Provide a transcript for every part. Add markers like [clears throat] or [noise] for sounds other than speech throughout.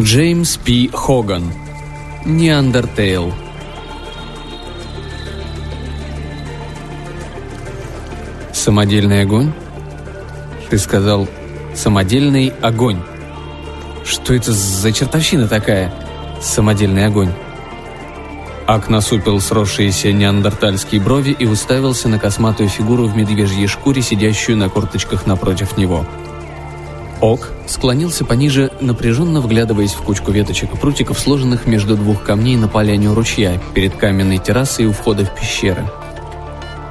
Джеймс П. Хоган. Неандертейл. Самодельный огонь? Ты сказал «самодельный огонь». Что это за чертовщина такая? Самодельный огонь. Ак насупил сросшиеся неандертальские брови и уставился на косматую фигуру в медвежьей шкуре, сидящую на корточках напротив него. Ок склонился пониже, напряженно вглядываясь в кучку веточек и прутиков, сложенных между двух камней на поляне у ручья, перед каменной террасой у входа в пещеры.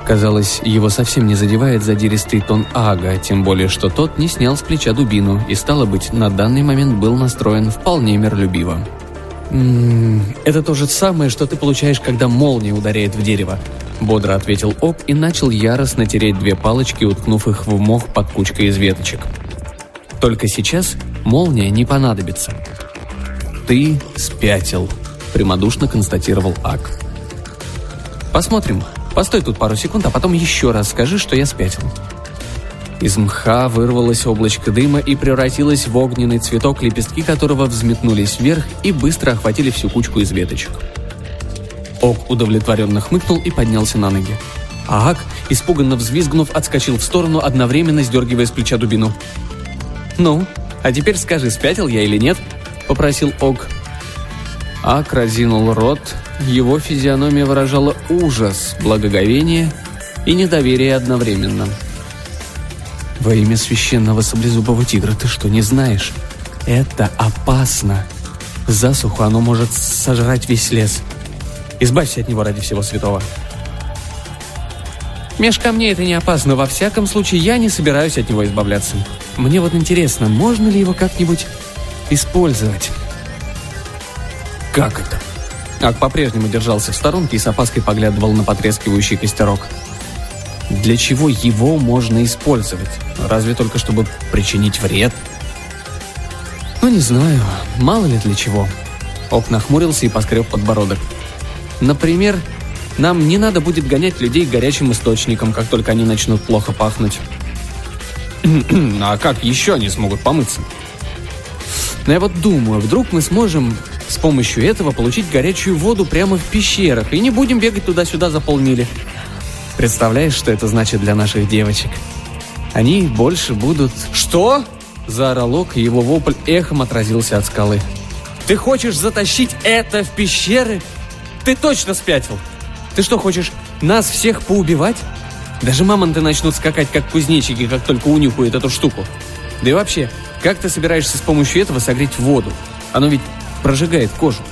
Казалось, его совсем не задевает задиристый тон Ага, тем более, что тот не снял с плеча дубину и, стало быть, на данный момент был настроен вполне миролюбиво. «М -м, «Это то же самое, что ты получаешь, когда молния ударяет в дерево», — бодро ответил Ок и начал яростно тереть две палочки, уткнув их в мох под кучкой из веточек. «Только сейчас молния не понадобится». «Ты спятил», — прямодушно констатировал Ак. «Посмотрим, Постой тут пару секунд, а потом еще раз скажи, что я спятил». Из мха вырвалось облачко дыма и превратилось в огненный цветок, лепестки которого взметнулись вверх и быстро охватили всю кучку из веточек. Ок удовлетворенно хмыкнул и поднялся на ноги. Ак, испуганно взвизгнув, отскочил в сторону, одновременно сдергивая с плеча дубину. «Ну, а теперь скажи, спятил я или нет?» — попросил Ок. Ак разинул рот, его физиономия выражала ужас, благоговение и недоверие одновременно. «Во имя священного саблезубого тигра ты что, не знаешь? Это опасно. Засуху оно может сожрать весь лес. Избавься от него ради всего святого». Меж камней это не опасно, во всяком случае я не собираюсь от него избавляться. Мне вот интересно, можно ли его как-нибудь использовать? Как это? Ак по-прежнему держался в сторонке и с опаской поглядывал на потрескивающий костерок. Для чего его можно использовать? Разве только чтобы причинить вред? Ну, не знаю. Мало ли для чего. Ок нахмурился и поскреб подбородок. Например, нам не надо будет гонять людей горячим источникам, как только они начнут плохо пахнуть. [clears throat] а как еще они смогут помыться? Но я вот думаю, вдруг мы сможем с помощью этого получить горячую воду прямо в пещерах и не будем бегать туда-сюда за полмили. Представляешь, что это значит для наших девочек? Они больше будут... Что? Заорал Ок, и его вопль эхом отразился от скалы. Ты хочешь затащить это в пещеры? Ты точно спятил! Ты что, хочешь нас всех поубивать? Даже мамонты начнут скакать, как кузнечики, как только унюхают эту штуку. Да и вообще, как ты собираешься с помощью этого согреть воду? Оно ведь прожигает кожу.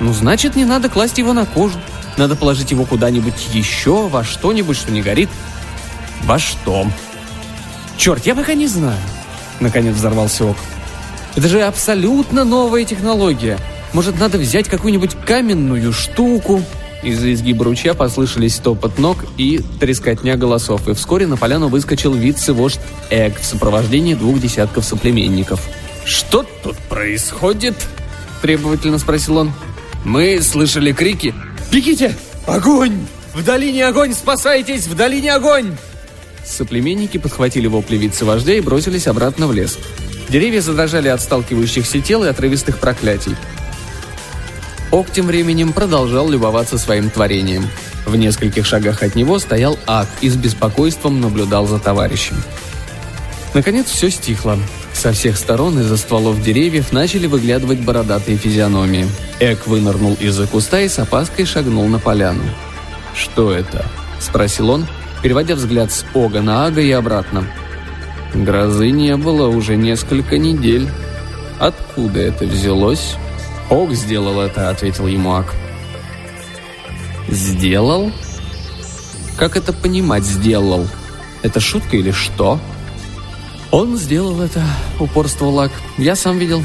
Ну, значит, не надо класть его на кожу. Надо положить его куда-нибудь еще, во что-нибудь, что не горит. Во что? Черт, я пока не знаю. Наконец взорвался Ок. Это же абсолютно новая технология. Может, надо взять какую-нибудь каменную штуку? Из-за изгиба ручья послышались топот ног и трескотня голосов, и вскоре на поляну выскочил вице-вождь Эк в сопровождении двух десятков соплеменников. «Что тут происходит?» требовательно спросил он. «Мы слышали крики. Бегите! Огонь! В долине огонь! Спасайтесь! В долине огонь!» Соплеменники подхватили вопли вице-вождя и бросились обратно в лес. Деревья задрожали от сталкивающихся тел и отрывистых проклятий. Ок тем временем продолжал любоваться своим творением. В нескольких шагах от него стоял Ак и с беспокойством наблюдал за товарищем. Наконец все стихло. Со всех сторон из-за стволов деревьев начали выглядывать бородатые физиономии. Эк вынырнул из-за куста и с опаской шагнул на поляну. «Что это?» – спросил он, переводя взгляд с Ога на Ага и обратно. Грозы не было уже несколько недель. Откуда это взялось? Ог сделал это, ответил ему Аг. Сделал? Как это понимать, сделал? Это шутка или что? «Он сделал это», — упорствовал Лак. «Я сам видел».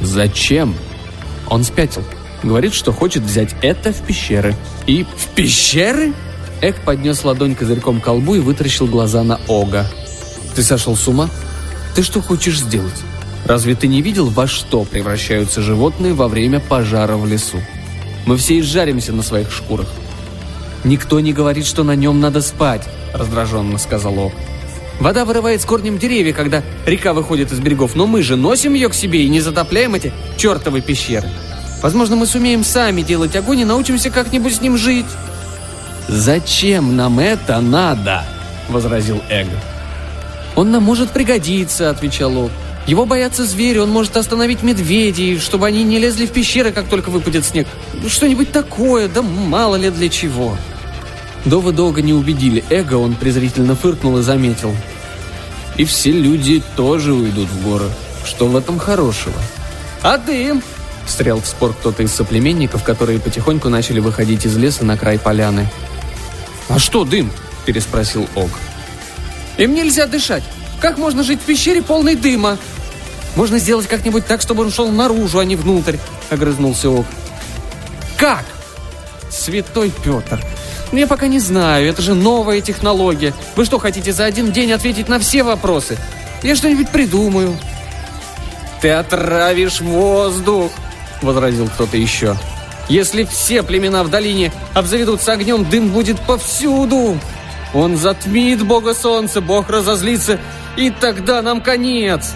«Зачем?» Он спятил. Говорит, что хочет взять это в пещеры. И в пещеры? Эк поднес ладонь козырьком к колбу и вытаращил глаза на Ога. «Ты сошел с ума? Ты что хочешь сделать? Разве ты не видел, во что превращаются животные во время пожара в лесу? Мы все изжаримся на своих шкурах». «Никто не говорит, что на нем надо спать», — раздраженно сказал Ог. Вода вырывает с корнем деревья, когда река выходит из берегов, но мы же носим ее к себе и не затопляем эти чертовы пещеры. Возможно, мы сумеем сами делать огонь и научимся как-нибудь с ним жить». «Зачем нам это надо?» – возразил Эго. «Он нам может пригодиться», – отвечал Ок. «Его боятся звери, он может остановить медведей, чтобы они не лезли в пещеры, как только выпадет снег. Что-нибудь такое, да мало ли для чего». Довы долго не убедили Эго, он презрительно фыркнул и заметил. «И все люди тоже уйдут в горы. Что в этом хорошего?» «А дым?» – встрял в спор кто-то из соплеменников, которые потихоньку начали выходить из леса на край поляны. «А что дым?» – переспросил Ог. «Им нельзя дышать. Как можно жить в пещере полной дыма?» «Можно сделать как-нибудь так, чтобы он шел наружу, а не внутрь», – огрызнулся Ог. «Как?» «Святой Петр, я пока не знаю, это же новая технология. Вы что, хотите за один день ответить на все вопросы? Я что-нибудь придумаю». «Ты отравишь воздух», — возразил кто-то еще. «Если все племена в долине обзаведутся огнем, дым будет повсюду. Он затмит бога солнца, бог разозлится, и тогда нам конец».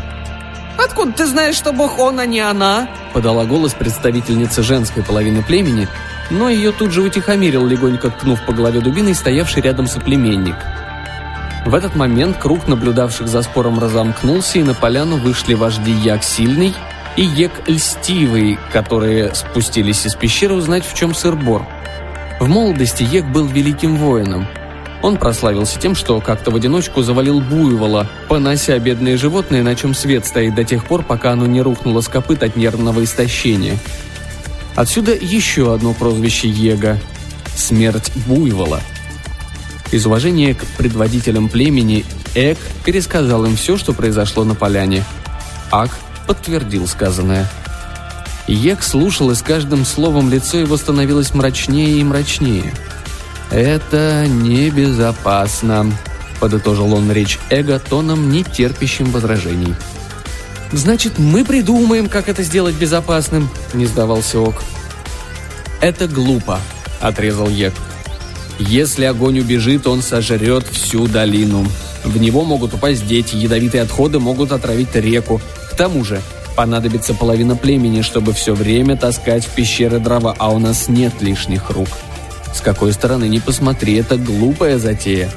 «Откуда ты знаешь, что бог он, а не она?» — подала голос представительница женской половины племени, но ее тут же утихомирил, легонько ткнув по голове дубиной, стоявший рядом соплеменник. В этот момент круг наблюдавших за спором разомкнулся, и на поляну вышли вожди Як Сильный и Ек Льстивый, которые спустились из пещеры узнать, в чем сыр-бор. В молодости Ек был великим воином. Он прославился тем, что как-то в одиночку завалил буйвола, понося бедные животные, на чем свет стоит до тех пор, пока оно не рухнуло с копыт от нервного истощения – Отсюда еще одно прозвище Ега – смерть буйвола. Из уважения к предводителям племени Эк пересказал им все, что произошло на поляне. Ак подтвердил сказанное. Ек слушал, и с каждым словом лицо его становилось мрачнее и мрачнее. «Это небезопасно», — подытожил он речь Эго тоном, не терпящим возражений. «Значит, мы придумаем, как это сделать безопасным», — не сдавался Ок. «Это глупо», — отрезал Ек. «Если огонь убежит, он сожрет всю долину. В него могут упасть дети, ядовитые отходы могут отравить реку. К тому же, понадобится половина племени, чтобы все время таскать в пещеры дрова, а у нас нет лишних рук. С какой стороны не посмотри, это глупая затея».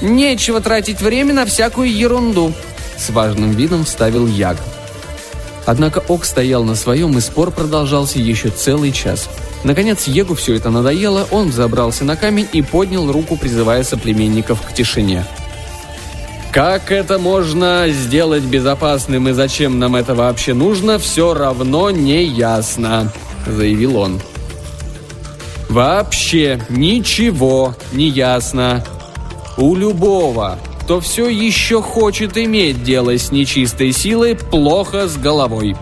«Нечего тратить время на всякую ерунду», с важным видом вставил Яг. Однако Ок стоял на своем, и спор продолжался еще целый час. Наконец, Егу все это надоело, он забрался на камень и поднял руку, призывая соплеменников к тишине. «Как это можно сделать безопасным и зачем нам это вообще нужно, все равно не ясно», — заявил он. «Вообще ничего не ясно. У любого, кто все еще хочет иметь дело с нечистой силой, плохо с головой.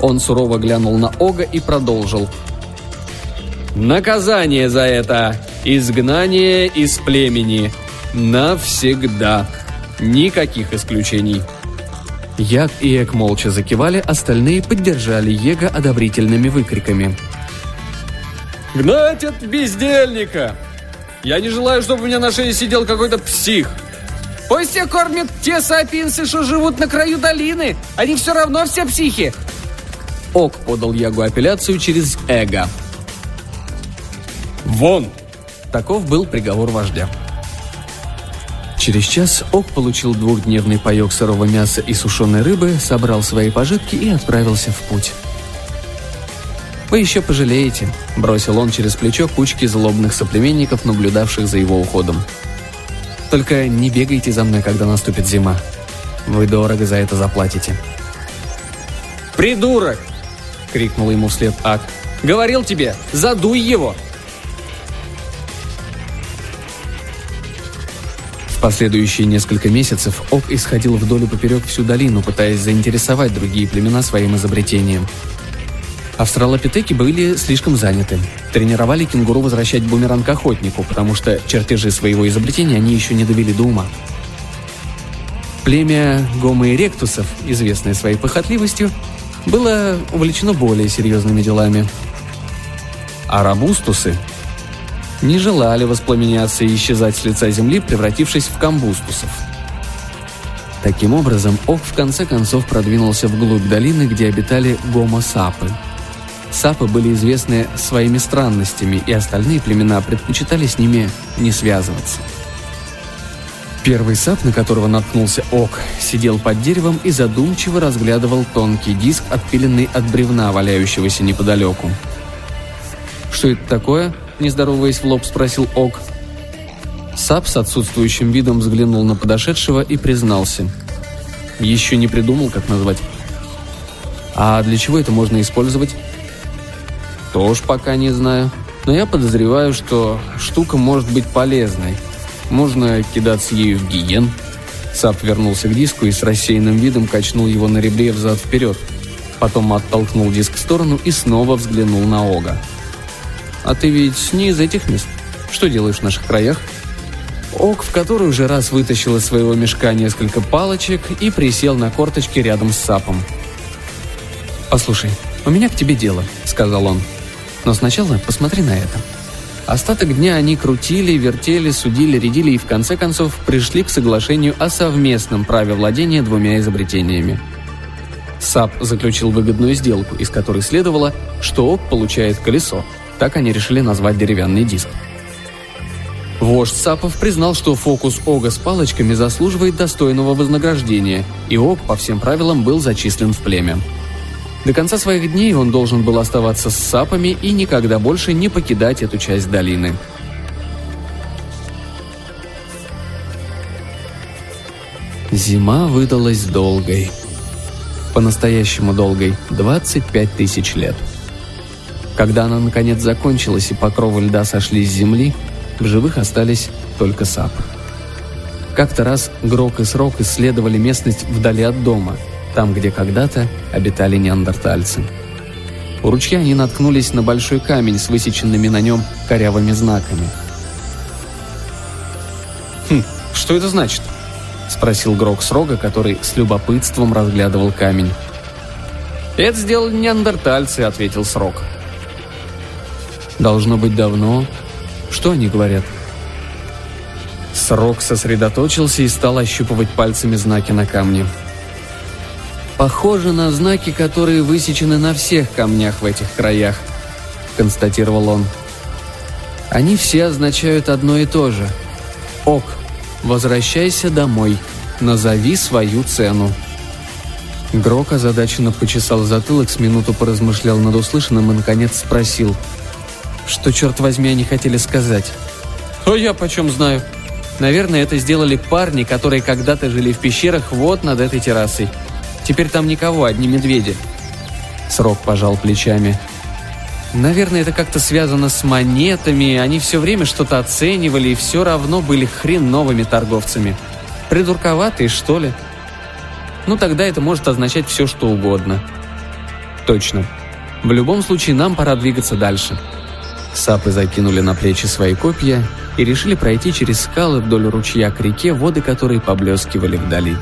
Он сурово глянул на Ога и продолжил. Наказание за это – изгнание из племени. Навсегда. Никаких исключений. Як и Эк молча закивали, остальные поддержали Ега одобрительными выкриками. «Гнать от бездельника! Я не желаю, чтобы у меня на шее сидел какой-то псих!» Пусть их кормят те сапинсы, что живут на краю долины. Они все равно все психи. Ок подал Ягу апелляцию через эго. «Вон!» Таков был приговор вождя. Через час Ок получил двухдневный паек сырого мяса и сушеной рыбы, собрал свои пожитки и отправился в путь. «Вы еще пожалеете», – бросил он через плечо кучки злобных соплеменников, наблюдавших за его уходом. Только не бегайте за мной, когда наступит зима. Вы дорого за это заплатите». «Придурок!» — крикнул ему вслед Ак. «Говорил тебе, задуй его!» В последующие несколько месяцев Ок исходил вдоль и поперек всю долину, пытаясь заинтересовать другие племена своим изобретением – Австралопитеки были слишком заняты. Тренировали кенгуру возвращать бумеранг охотнику, потому что чертежи своего изобретения они еще не довели до ума. Племя гомо-эректусов, известное своей похотливостью, было увлечено более серьезными делами. А рабустусы не желали воспламеняться и исчезать с лица земли, превратившись в камбустусов – Таким образом, Ок в конце концов продвинулся вглубь долины, где обитали гомо-сапы. Сапы были известны своими странностями, и остальные племена предпочитали с ними не связываться. Первый сап, на которого наткнулся Ок, сидел под деревом и задумчиво разглядывал тонкий диск, отпиленный от бревна, валяющегося неподалеку. «Что это такое?» – не здороваясь в лоб, спросил Ок. Сап с отсутствующим видом взглянул на подошедшего и признался. Еще не придумал, как назвать. «А для чего это можно использовать?» «Тоже пока не знаю. Но я подозреваю, что штука может быть полезной. Можно кидаться ею в гиен». Сап вернулся к диску и с рассеянным видом качнул его на ребре взад-вперед. Потом оттолкнул диск в сторону и снова взглянул на Ога. «А ты ведь не из этих мест. Что делаешь в наших краях?» Ок в который уже раз вытащил из своего мешка несколько палочек и присел на корточки рядом с Сапом. «Послушай, у меня к тебе дело», — сказал он. «Но сначала посмотри на это». Остаток дня они крутили, вертели, судили, рядили и в конце концов пришли к соглашению о совместном праве владения двумя изобретениями. САП заключил выгодную сделку, из которой следовало, что ОК получает колесо. Так они решили назвать деревянный диск. Вождь Сапов признал, что фокус Ога с палочками заслуживает достойного вознаграждения, и Ог по всем правилам был зачислен в племя. До конца своих дней он должен был оставаться с Сапами и никогда больше не покидать эту часть долины. Зима выдалась долгой. По-настоящему долгой – 25 тысяч лет. Когда она наконец закончилась и покровы льда сошли с земли, в живых остались только сапы. Как-то раз Грок и Срок исследовали местность вдали от дома, там, где когда-то обитали неандертальцы. У ручья они наткнулись на большой камень с высеченными на нем корявыми знаками. «Хм, что это значит?» — спросил Грок Срога, который с любопытством разглядывал камень. «Это сделали неандертальцы», — ответил Срок. «Должно быть давно, что они говорят?» Срок сосредоточился и стал ощупывать пальцами знаки на камне. «Похоже на знаки, которые высечены на всех камнях в этих краях», — констатировал он. «Они все означают одно и то же. Ок, возвращайся домой, назови свою цену». Грок озадаченно почесал затылок, с минуту поразмышлял над услышанным и, наконец, спросил — что, черт возьми, они хотели сказать? «О, я почем знаю?» Наверное, это сделали парни, которые когда-то жили в пещерах вот над этой террасой. Теперь там никого, одни медведи. Срок пожал плечами. Наверное, это как-то связано с монетами. Они все время что-то оценивали и все равно были хреновыми торговцами. Придурковатые, что ли? Ну, тогда это может означать все, что угодно. Точно. В любом случае, нам пора двигаться дальше. Сапы закинули на плечи свои копья и решили пройти через скалы вдоль ручья к реке, воды которой поблескивали вдали.